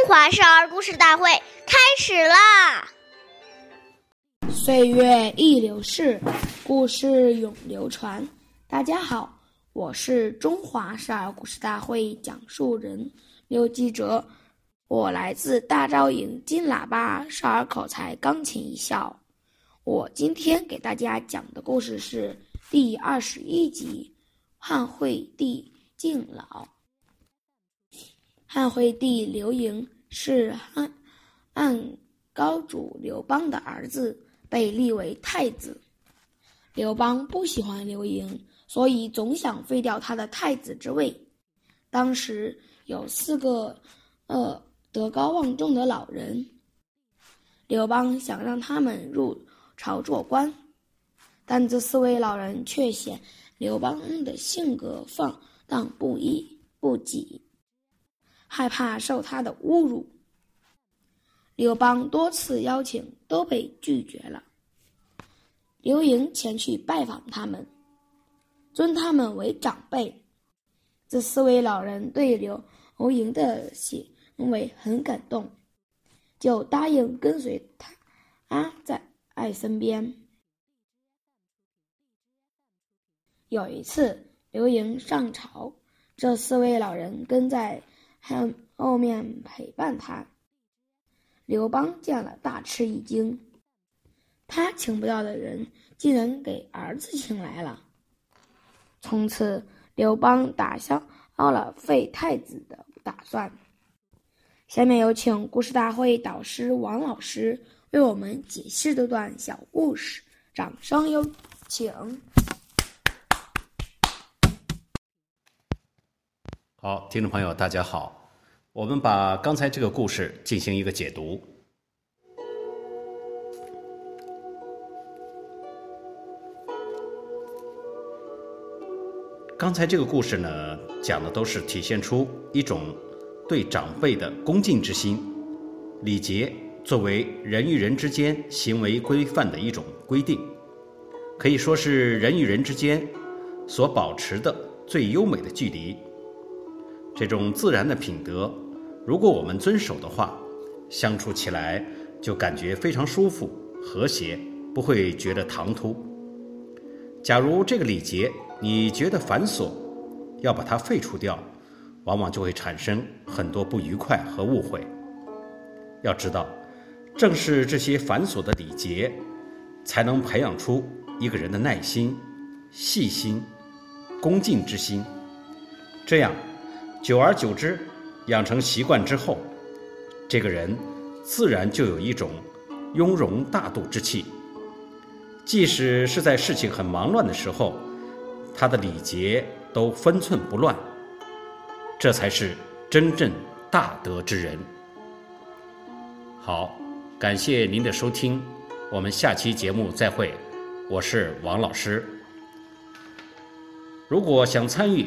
中华少儿故事大会开始啦！岁月易流逝，故事永流传。大家好，我是中华少儿故事大会讲述人刘继哲，我来自大昭营金喇叭少儿口才钢琴一校。我今天给大家讲的故事是第二十一集《汉惠帝敬老》。汉惠帝刘盈是汉汉高祖刘邦的儿子，被立为太子。刘邦不喜欢刘盈，所以总想废掉他的太子之位。当时有四个呃德高望重的老人，刘邦想让他们入朝做官，但这四位老人却嫌刘邦的性格放荡不一不羁。害怕受他的侮辱，刘邦多次邀请都被拒绝了。刘盈前去拜访他们，尊他们为长辈。这四位老人对刘盈的行为很感动，就答应跟随他啊在爱身边。有一次，刘盈上朝，这四位老人跟在。还有后面陪伴他。刘邦见了，大吃一惊。他请不到的人，竟然给儿子请来了。从此，刘邦打消了废太子的打算。下面有请故事大会导师王老师为我们解释这段小故事，掌声有请。好，听众朋友，大家好，我们把刚才这个故事进行一个解读。刚才这个故事呢，讲的都是体现出一种对长辈的恭敬之心。礼节作为人与人之间行为规范的一种规定，可以说是人与人之间所保持的最优美的距离。这种自然的品德，如果我们遵守的话，相处起来就感觉非常舒服、和谐，不会觉得唐突。假如这个礼节你觉得繁琐，要把它废除掉，往往就会产生很多不愉快和误会。要知道，正是这些繁琐的礼节，才能培养出一个人的耐心、细心、恭敬之心，这样。久而久之，养成习惯之后，这个人自然就有一种雍容大度之气。即使是在事情很忙乱的时候，他的礼节都分寸不乱。这才是真正大德之人。好，感谢您的收听，我们下期节目再会。我是王老师。如果想参与，